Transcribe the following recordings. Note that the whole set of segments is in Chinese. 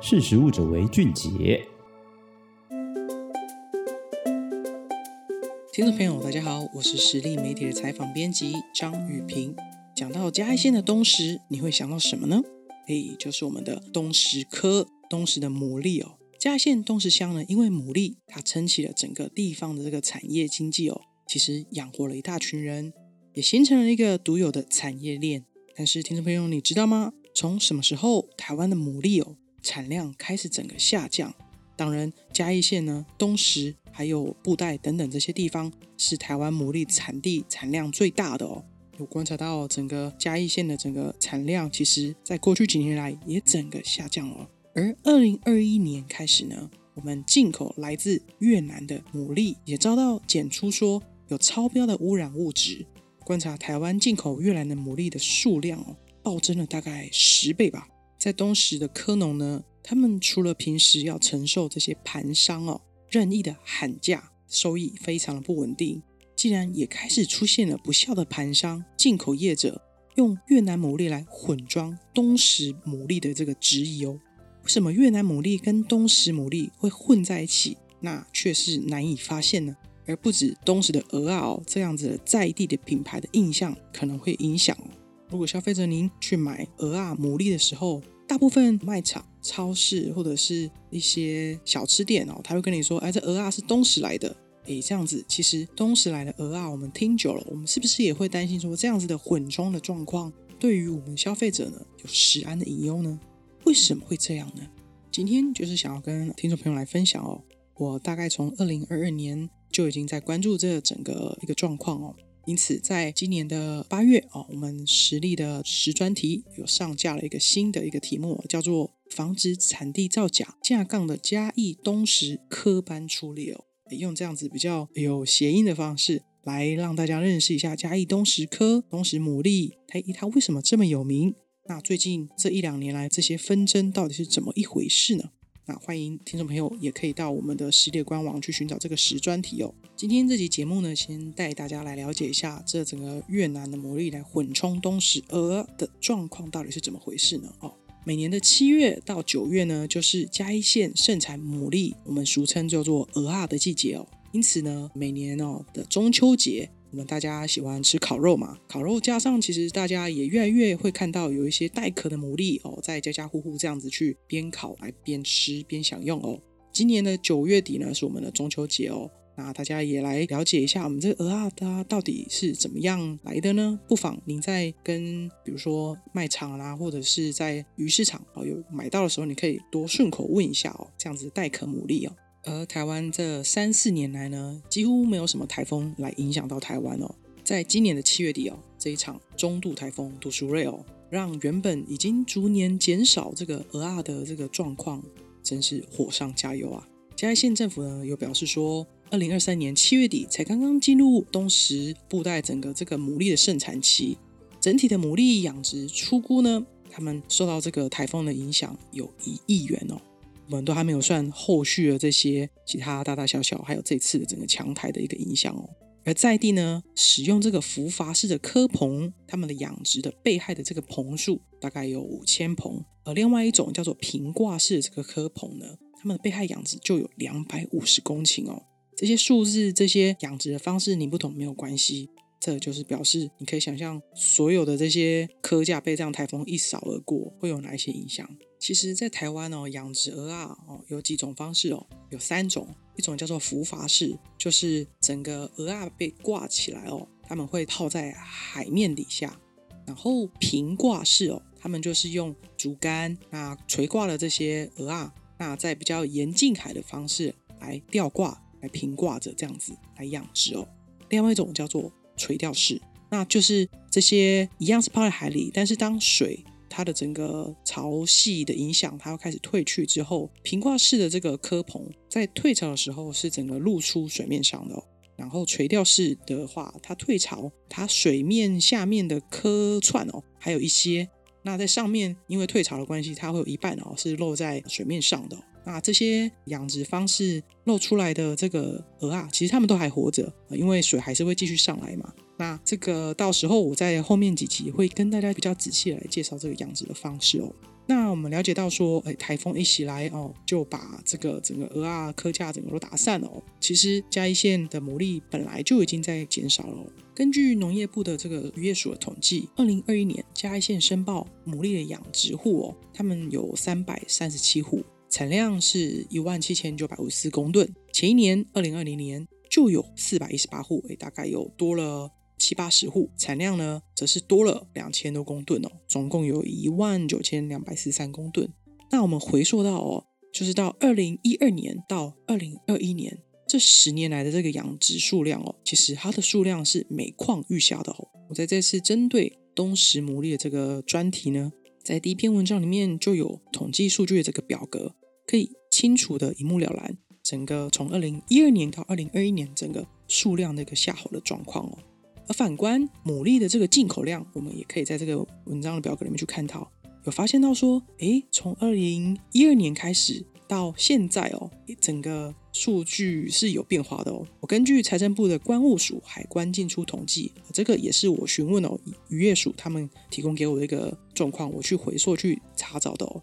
识时务者为俊杰。听众朋友，大家好，我是实力媒体的采访编辑张雨萍。讲到嘉义县的东石，你会想到什么呢？嘿，就是我们的东石科，东石的牡蛎哦。嘉义县东石乡呢，因为牡蛎，它撑起了整个地方的这个产业经济哦，其实养活了一大群人，也形成了一个独有的产业链。但是，听众朋友，你知道吗？从什么时候台湾的牡蛎哦产量开始整个下降？当然，嘉义县呢，东石还有布袋等等这些地方是台湾牡蛎产地产量最大的哦。有观察到整个嘉义县的整个产量，其实在过去几年来也整个下降了。而二零二一年开始呢，我们进口来自越南的牡蛎也遭到检出说有超标的污染物质。观察台湾进口越南的牡蛎的数量哦，暴增了大概十倍吧。在东石的科农呢，他们除了平时要承受这些盘商哦任意的喊价，收益非常的不稳定，竟然也开始出现了不肖的盘商、进口业者用越南牡蛎来混装东石牡蛎的这个质疑哦。为什么越南牡蛎跟东石牡蛎会混在一起，那却是难以发现呢？而不止东石的蚵仔哦，这样子在地的品牌的印象可能会影响。如果消费者您去买蚵仔牡蛎的时候，大部分卖场、超市或者是一些小吃店哦，他会跟你说：“哎，这蚵仔是东石来的。”哎，这样子其实东石来的蚵仔，我们听久了，我们是不是也会担心说这样子的混装的状况，对于我们消费者呢有食安的隐忧呢？为什么会这样呢？今天就是想要跟听众朋友来分享哦。我大概从二零二二年就已经在关注这整个一个状况哦。因此，在今年的八月哦，我们实力的时专题有上架了一个新的一个题目，叫做“防止产地造假架杠的嘉义东石科班出列”哦。用这样子比较有谐音的方式来让大家认识一下嘉义东石科、东石牡蛎，它它为什么这么有名？那最近这一两年来，这些纷争到底是怎么一回事呢？那欢迎听众朋友也可以到我们的时力官网去寻找这个时专题哦。今天这集节目呢，先带大家来了解一下这整个越南的牡蛎来混充东石鹅的状况到底是怎么回事呢？哦，每年的七月到九月呢，就是嘉义县盛产牡蛎，我们俗称叫做鹅啊的季节哦。因此呢，每年哦的中秋节。我们大家喜欢吃烤肉嘛？烤肉加上，其实大家也越来越会看到有一些带壳的牡蛎哦，在家家户户这样子去边烤来边吃边享用哦。今年的九月底呢，是我们的中秋节哦。那大家也来了解一下我们这个蚵仔它到底是怎么样来的呢？不妨您在跟比如说卖场啦，或者是在鱼市场哦有买到的时候，你可以多顺口问一下哦，这样子带壳牡蛎哦。而台湾这三四年来呢，几乎没有什么台风来影响到台湾哦。在今年的七月底哦，这一场中度台风杜苏芮哦，让原本已经逐年减少这个蚵仔的这个状况，真是火上加油啊！嘉义县政府呢，有表示说，二零二三年七月底才刚刚进入东石布袋整个这个牡蛎的盛产期，整体的牡蛎养殖初估呢，他们受到这个台风的影响有一亿元哦。我们都还没有算后续的这些其他大大小小，还有这次的整个强台的一个影响哦。而在地呢，使用这个浮筏式的科棚，他们的养殖的被害的这个棚数大概有五千棚。而另外一种叫做平挂式的这个科棚呢，他们的被害养殖就有两百五十公顷哦。这些数字、这些养殖的方式，你不懂没有关系。这就是表示，你可以想象所有的这些科架被这样台风一扫而过，会有哪一些影响？其实，在台湾哦，养殖鹅啊哦，有几种方式哦，有三种，一种叫做浮筏式，就是整个鹅啊被挂起来哦，他们会泡在海面底下；然后平挂式哦，他们就是用竹竿那垂挂了这些鹅啊，那在比较沿近海的方式来吊挂、来平挂着这样子来养殖哦。另外一种叫做垂钓式，那就是这些一样是泡在海里，但是当水它的整个潮汐的影响，它要开始退去之后，平挂式的这个科棚在退潮的时候是整个露出水面上的哦。然后垂钓式的话，它退潮，它水面下面的科串哦，还有一些，那在上面因为退潮的关系，它会有一半哦是露在水面上的哦。那这些养殖方式露出来的这个鹅啊，其实它们都还活着，因为水还是会继续上来嘛。那这个到时候我在后面几集会跟大家比较仔细来介绍这个养殖的方式哦。那我们了解到说，哎，台风一袭来哦，就把这个整个鹅啊科架整个都打散了哦。其实嘉义县的牡蛎本来就已经在减少了哦。根据农业部的这个渔业署的统计，二零二一年嘉义县申报牡蛎的养殖户哦，他们有三百三十七户，产量是一万七千九百五十四公吨。前一年二零二零年就有四百一十八户，哎，大概有多了。七八十户，产量呢则是多了两千多公吨哦，总共有一万九千两百四十三公吨。那我们回溯到哦，就是到二零一二年到二零二一年这十年来的这个养殖数量哦，其实它的数量是每况愈下的哦。我在这次针对东石牡蛎的这个专题呢，在第一篇文章里面就有统计数据的这个表格，可以清楚的一目了然，整个从二零一二年到二零二一年整个数量的一个下滑的状况哦。而反观牡蛎的这个进口量，我们也可以在这个文章的表格里面去看到，有发现到说，诶，从二零一二年开始到现在哦，整个数据是有变化的哦。我根据财政部的关务署海关进出统计，这个也是我询问哦渔业署他们提供给我的一个状况，我去回溯去查找的哦。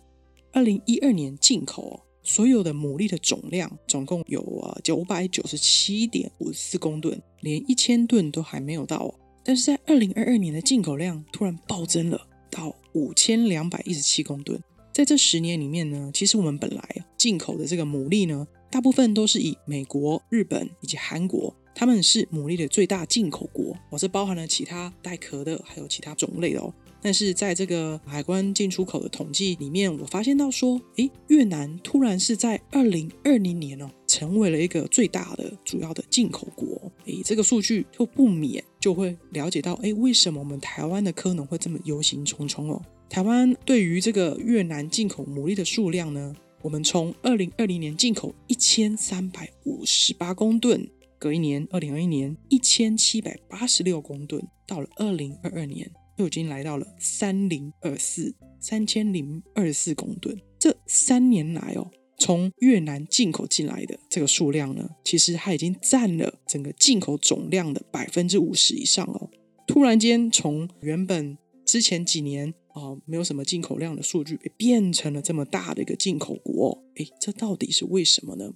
二零一二年进口哦。所有的牡蛎的总量总共有啊九百九十七点五四公吨，连一千吨都还没有到哦。但是在二零二二年的进口量突然暴增了到五千两百一十七公吨。在这十年里面呢，其实我们本来进口的这个牡蛎呢，大部分都是以美国、日本以及韩国，他们是牡蛎的最大进口国哦，这包含了其他带壳的，还有其他种类哦。但是在这个海关进出口的统计里面，我发现到说，诶，越南突然是在二零二零年哦，成为了一个最大的主要的进口国。诶，这个数据就不免就会了解到，诶，为什么我们台湾的科农会这么忧心忡忡哦？台湾对于这个越南进口牡蛎的数量呢，我们从二零二零年进口一千三百五十八公吨，隔一年二零二一年一千七百八十六公吨，到了二零二二年。就已经来到了三零二四三千零二十四公吨。这三年来哦，从越南进口进来的这个数量呢，其实它已经占了整个进口总量的百分之五十以上哦。突然间，从原本之前几年哦没有什么进口量的数据，变成了这么大的一个进口国。诶，这到底是为什么呢？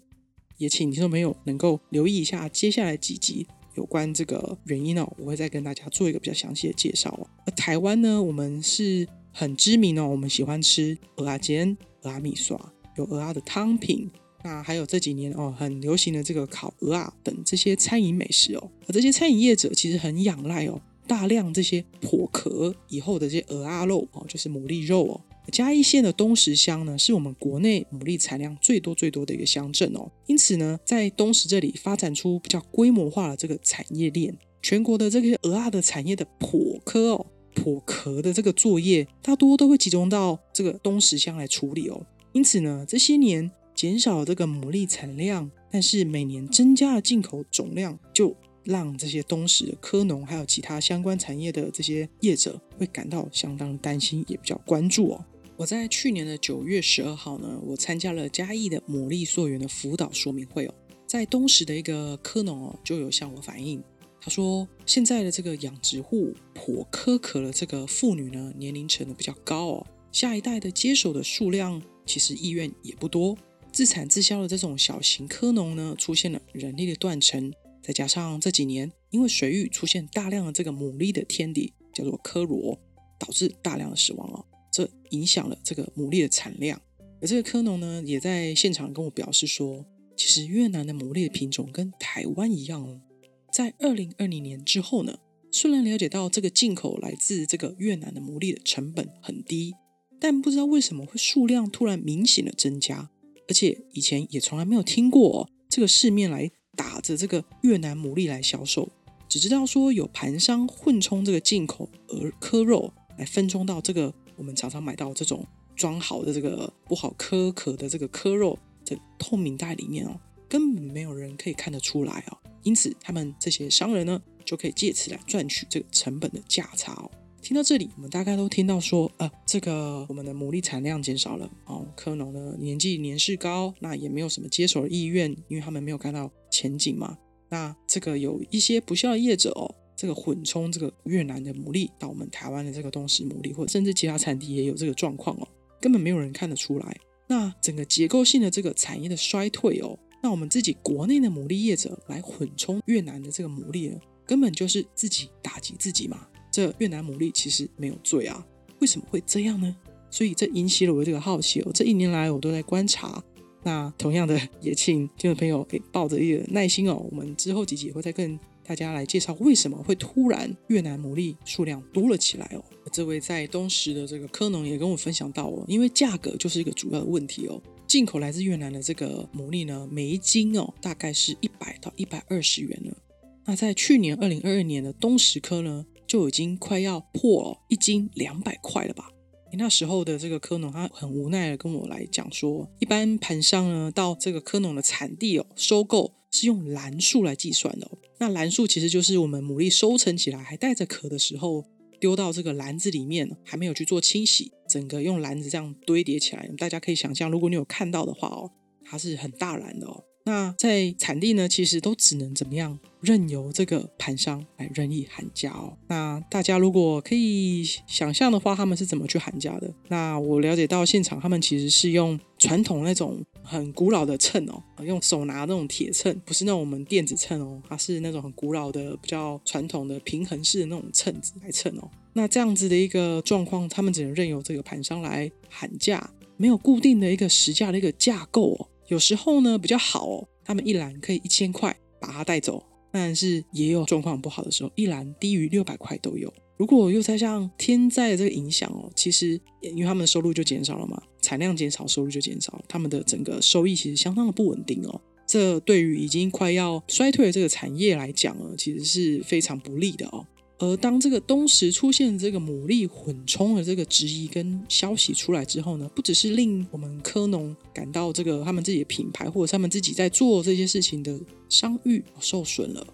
也请听众朋友能够留意一下接下来几集。有关这个原因哦，我会再跟大家做一个比较详细的介绍哦。而台湾呢，我们是很知名哦，我们喜欢吃蚵仔煎、蚵仔米刷，有蚵仔的汤品，那还有这几年哦很流行的这个烤蚵仔等这些餐饮美食哦。而这些餐饮业者其实很仰赖哦大量这些破壳以后的这些蚵仔肉哦，就是牡蛎肉哦。嘉义县的东石乡呢，是我们国内牡蛎产量最多最多的一个乡镇哦。因此呢，在东石这里发展出比较规模化的这个产业链，全国的这个蚵仔的产业的破壳哦、破壳的这个作业，大多都会集中到这个东石乡来处理哦。因此呢，这些年减少了这个牡蛎产量，但是每年增加了进口总量，就让这些东石科农还有其他相关产业的这些业者会感到相当担心，也比较关注哦。我在去年的九月十二号呢，我参加了嘉义的牡蛎溯源的辅导说明会哦，在东石的一个科农哦，就有向我反映，他说现在的这个养殖户剖壳壳的这个妇女呢，年龄层的比较高哦，下一代的接手的数量其实意愿也不多，自产自销的这种小型科农呢，出现了人力的断层，再加上这几年因为水域出现大量的这个牡蛎的天敌叫做科罗，导致大量的死亡哦。这影响了这个牡蛎的产量，而这个科农呢，也在现场跟我表示说，其实越南的牡蛎的品种跟台湾一样哦。在二零二零年之后呢，虽然了解到这个进口来自这个越南的牡蛎的成本很低，但不知道为什么会数量突然明显的增加，而且以前也从来没有听过哦，这个市面来打着这个越南牡蛎来销售，只知道说有盘商混充这个进口而科肉来分装到这个。我们常常买到这种装好的这个不好壳壳的这个壳肉的透明袋里面哦，根本没有人可以看得出来哦。因此，他们这些商人呢，就可以借此来赚取这个成本的价差哦。听到这里，我们大概都听到说，呃，这个我们的牡蛎产量减少了哦，科农呢年纪年事高，那也没有什么接手的意愿，因为他们没有看到前景嘛。那这个有一些不孝业者哦。这个混充这个越南的牡蛎到我们台湾的这个东石牡蛎，或甚至其他产地也有这个状况哦。根本没有人看得出来。那整个结构性的这个产业的衰退哦，那我们自己国内的牡蛎业者来混充越南的这个牡蛎，根本就是自己打击自己嘛。这越南牡蛎其实没有罪啊，为什么会这样呢？所以这引起了我这个好奇哦。这一年来我都在观察。那同样的，也请听众朋友可以抱着一个耐心哦。我们之后几集也会再跟大家来介绍为什么会突然越南牡蛎数量多了起来哦。这位在东石的这个科农也跟我分享到哦，因为价格就是一个主要的问题哦。进口来自越南的这个牡蛎呢，每一斤哦大概是一百到一百二十元了。那在去年二零二二年的东石科呢，就已经快要破了一斤两百块了吧？那时候的这个科农他很无奈的跟我来讲说，一般盘商呢到这个科农的产地哦收购是用篮数来计算的。那篮数其实就是我们牡蛎收成起来还带着壳的时候，丢到这个篮子里面，还没有去做清洗，整个用篮子这样堆叠起来。大家可以想象，如果你有看到的话哦，它是很大篮的哦。那在产地呢，其实都只能怎么样？任由这个盘商来任意喊价哦。那大家如果可以想象的话，他们是怎么去喊价的？那我了解到现场，他们其实是用传统那种很古老的秤哦，用手拿那种铁秤，不是那种我们电子秤哦，它是那种很古老的、比较传统的平衡式的那种秤子来称哦。那这样子的一个状况，他们只能任由这个盘商来喊价，没有固定的一个实价的一个架构哦。有时候呢比较好哦，他们一篮可以一千块把它带走，但是也有状况不好的时候，一篮低于六百块都有。如果又再像天灾的这个影响哦，其实因为他们的收入就减少了嘛，产量减少，收入就减少，他们的整个收益其实相当的不稳定哦。这对于已经快要衰退的这个产业来讲呢，其实是非常不利的哦。而当这个东石出现这个牡蛎混充的这个质疑跟消息出来之后呢，不只是令我们科农感到这个他们自己的品牌或者他们自己在做这些事情的商誉受损了。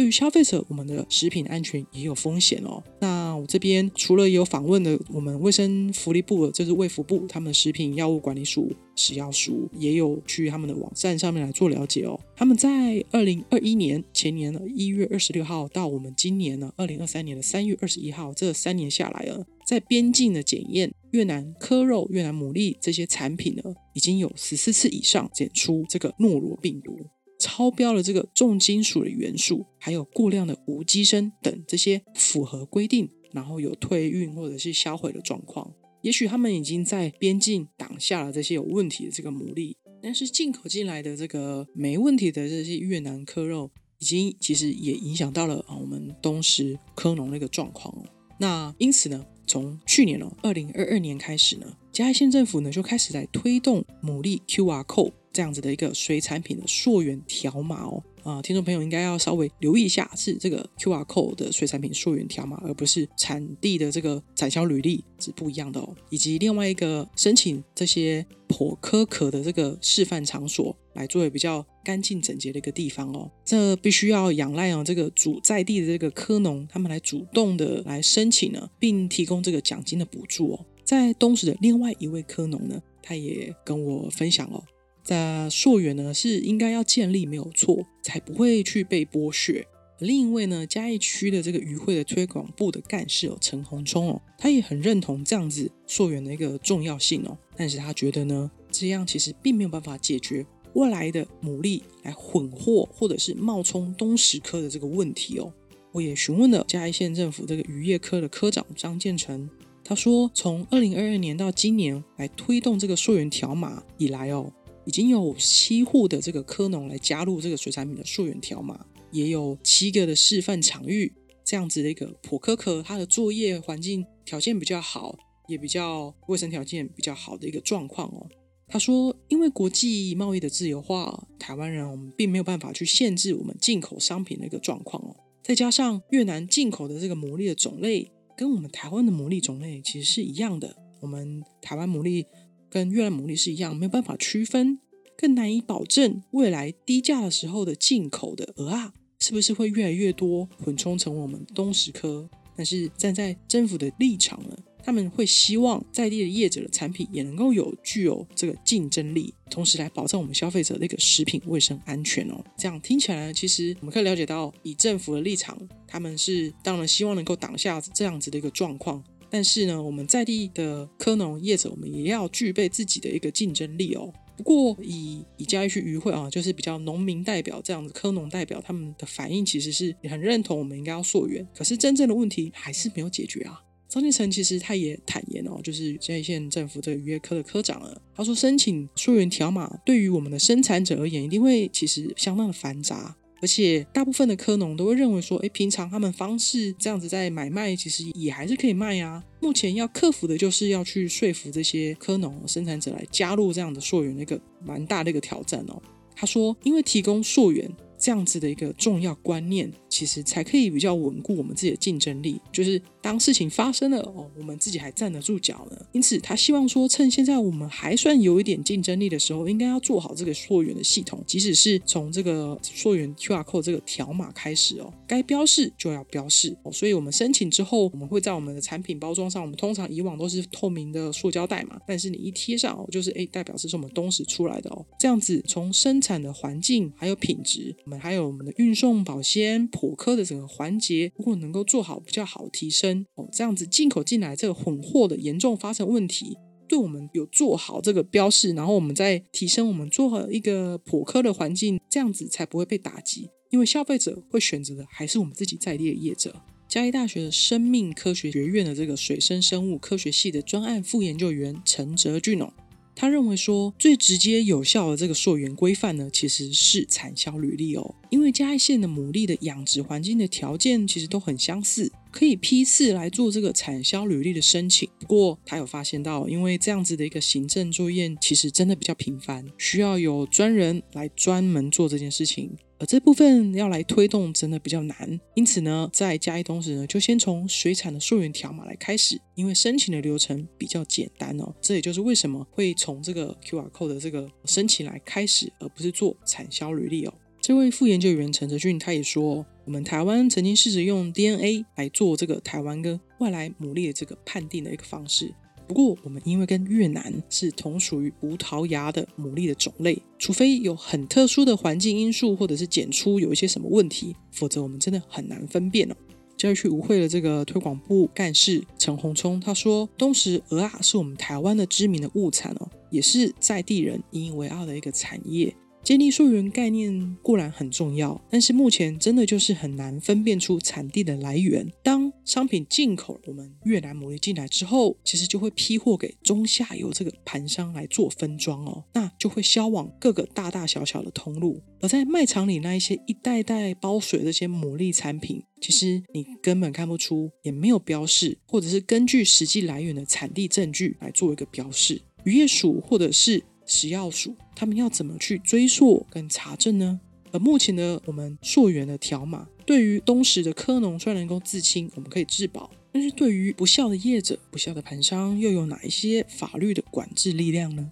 对于消费者，我们的食品安全也有风险哦。那我这边除了有访问的我们卫生福利部，就是卫福部，他们的食品药物管理署食药署也有去他们的网站上面来做了解哦。他们在二零二一年前年的一月二十六号到我们今年呢二零二三年的三月二十一号，这三年下来了，在边境的检验越南科肉、越南牡蛎这些产品呢，已经有十四次以上检出这个诺罗病毒。超标了这个重金属的元素，还有过量的无机砷等这些符合规定，然后有退运或者是销毁的状况。也许他们已经在边境挡下了这些有问题的这个牡蛎，但是进口进来的这个没问题的这些越南科肉，已经其实也影响到了啊我们东石科农那个状况。那因此呢，从去年哦，二零二二年开始呢，嘉义县政府呢就开始在推动牡蛎 QR Code。这样子的一个水产品的溯源条码哦，啊、呃，听众朋友应该要稍微留意一下，是这个 QR code 的水产品溯源条码，而不是产地的这个产销履历是不一样的哦。以及另外一个申请这些剖壳壳的这个示范场所，来作为比较干净整洁的一个地方哦，这必须要仰赖哦这个主在地的这个科农，他们来主动的来申请呢，并提供这个奖金的补助哦。在东石的另外一位科农呢，他也跟我分享哦。在溯源呢，是应该要建立没有错，才不会去被剥削。另一位呢，嘉义区的这个渔会的推广部的干事哦，陈宏聪哦，他也很认同这样子溯源的一个重要性哦。但是他觉得呢，这样其实并没有办法解决未来的牡蛎来混货或者是冒充东石科的这个问题哦。我也询问了嘉义县政府这个渔业科的科长张建成，他说，从二零二二年到今年来推动这个溯源条码以来哦。已经有七户的这个科农来加入这个水产品的溯源条码，也有七个的示范场域，这样子的一个普科科，它的作业环境条件比较好，也比较卫生条件比较好的一个状况哦。他说，因为国际贸易的自由化，台湾人我们并没有办法去限制我们进口商品的一个状况哦。再加上越南进口的这个牡蛎的种类，跟我们台湾的牡蛎种类其实是一样的，我们台湾牡蛎。跟越南牡蛎是一样，没有办法区分，更难以保证未来低价的时候的进口的鹅啊是不是会越来越多混充成我们东石科。但是站在政府的立场呢，他们会希望在地的业者的产品也能够有具有这个竞争力，同时来保障我们消费者的一个食品卫生安全哦。这样听起来呢，其实我们可以了解到，以政府的立场，他们是当然希望能够挡下这样子的一个状况。但是呢，我们在地的科农业者，我们也要具备自己的一个竞争力哦。不过以以嘉义区渔会啊，就是比较农民代表这样子，科农代表他们的反应其实是也很认同我们应该要溯源，可是真正的问题还是没有解决啊。张建成其实他也坦言哦，就是嘉义县政府这个渔业科的科长啊，他说申请溯源条码对于我们的生产者而言，一定会其实相当的繁杂。而且大部分的科农都会认为说，哎，平常他们方式这样子在买卖，其实也还是可以卖啊。目前要克服的就是要去说服这些科农生产者来加入这样的溯源的一个蛮大的一个挑战哦。他说，因为提供溯源这样子的一个重要观念。其实才可以比较稳固我们自己的竞争力，就是当事情发生了哦，我们自己还站得住脚呢。因此，他希望说，趁现在我们还算有一点竞争力的时候，应该要做好这个溯源的系统，即使是从这个溯源 QR code 这个条码开始哦，该标示就要标示哦。所以我们申请之后，我们会在我们的产品包装上，我们通常以往都是透明的塑胶袋嘛，但是你一贴上哦，就是哎，代表是从我们东石出来的哦。这样子从生产的环境还有品质，们还有我们的运送保鲜。普科的整个环节，如果能够做好比较好提升哦，这样子进口进来这个混货的严重发生问题，对我们有做好这个标示，然后我们再提升我们做好一个普科的环境，这样子才不会被打击。因为消费者会选择的还是我们自己在地业者。嘉义大学的生命科学学院的这个水生生物科学系的专案副研究员陈哲俊哦。他认为说，最直接有效的这个溯源规范呢，其实是产销履历哦。因为嘉义县的牡蛎的养殖环境的条件其实都很相似，可以批次来做这个产销履历的申请。不过他有发现到，因为这样子的一个行政作业其实真的比较频繁，需要有专人来专门做这件事情。而这部分要来推动，真的比较难。因此呢，在嘉义东时呢，就先从水产的溯源条码来开始，因为申请的流程比较简单哦。这也就是为什么会从这个 QR code 的这个申请来开始，而不是做产销履历哦。这位副研究员陈泽俊他也说，我们台湾曾经试着用 DNA 来做这个台湾跟外来牡蛎的这个判定的一个方式。不过，我们因为跟越南是同属于葡萄牙的牡蛎的种类，除非有很特殊的环境因素，或者是检出有一些什么问题，否则我们真的很难分辨哦。嘉义区渔会的这个推广部干事陈宏聪他说：“东石鹅啊是我们台湾的知名的物产哦，也是在地人引以为傲的一个产业。”建立溯源概念固然很重要，但是目前真的就是很难分辨出产地的来源。当商品进口我们越南牡蛎进来之后，其实就会批货给中下游这个盘商来做分装哦，那就会销往各个大大小小的通路。而在卖场里那一些一袋袋包水的这些牡蛎产品，其实你根本看不出，也没有标示，或者是根据实际来源的产地证据来做一个标示。渔业署或者是食药署，他们要怎么去追溯跟查证呢？而目前的我们溯源的条码，对于东石的科农虽然能够自清，我们可以自保，但是对于不孝的业者、不孝的盘商，又有哪一些法律的管制力量呢？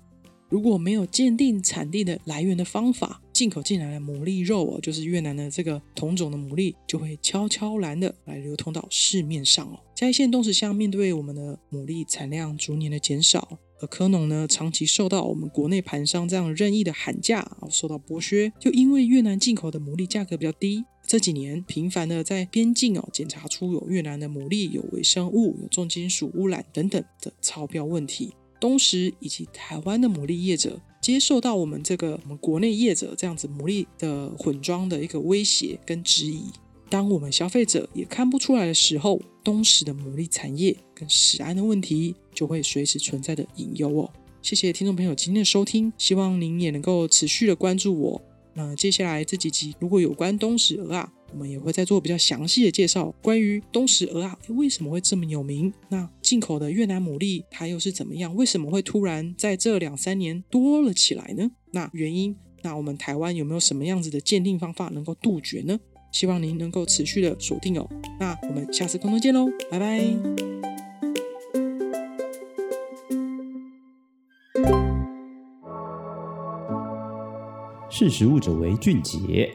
如果没有鉴定产地的来源的方法，进口进来的牡蛎肉哦，就是越南的这个同种的牡蛎，就会悄悄然的来流通到市面上哦。嘉义县东石乡面对我们的牡蛎产量逐年的减少。而科农呢，长期受到我们国内盘商这样任意的喊价，受到剥削。就因为越南进口的牡蛎价格比较低，这几年频繁的在边境哦检查出有越南的牡蛎有微生物、有重金属污染等等的超标问题。东石以及台湾的牡蛎业者接受到我们这个我们国内业者这样子牡蛎的混装的一个威胁跟质疑。当我们消费者也看不出来的时候，东石的牡蛎产业跟食安的问题就会随时存在的隐忧哦。谢谢听众朋友今天的收听，希望您也能够持续的关注我。那接下来这几集如果有关东石鹅啊，我们也会再做比较详细的介绍，关于东石鹅啊为什么会这么有名？那进口的越南牡蛎它又是怎么样？为什么会突然在这两三年多了起来呢？那原因？那我们台湾有没有什么样子的鉴定方法能够杜绝呢？希望您能够持续的锁定哦。那我们下次空中见喽，拜拜。识时务者为俊杰。